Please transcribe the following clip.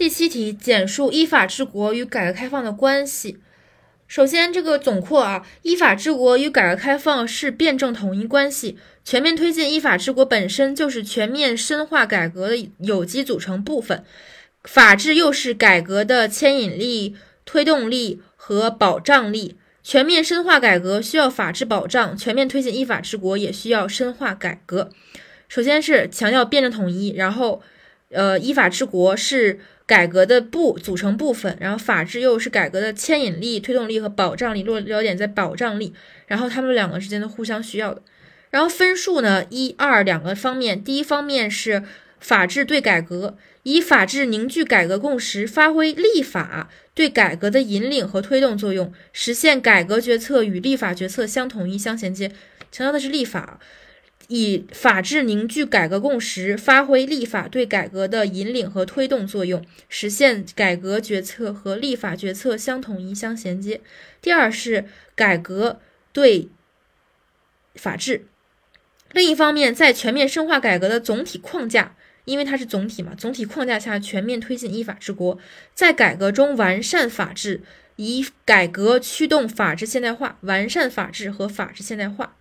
第七题，简述依法治国与改革开放的关系。首先，这个总括啊，依法治国与改革开放是辩证统一关系。全面推进依法治国本身就是全面深化改革的有机组成部分，法治又是改革的牵引力、推动力和保障力。全面深化改革需要法治保障，全面推进依法治国也需要深化改革。首先是强调辩证统一，然后，呃，依法治国是。改革的部组成部分，然后法治又是改革的牵引力、推动力和保障力，落落点在保障力，然后他们两个之间的互相需要的。然后分数呢，一二两个方面，第一方面是法治对改革，以法治凝聚改革共识，发挥立法对改革的引领和推动作用，实现改革决策与立法决策相统一相衔接，强调的是立法。以法治凝聚改革共识，发挥立法对改革的引领和推动作用，实现改革决策和立法决策相统一相衔接。第二是改革对法治。另一方面，在全面深化改革的总体框架，因为它是总体嘛，总体框架下全面推进依法治国，在改革中完善法治，以改革驱动法治现代化，完善法治和法治现代化。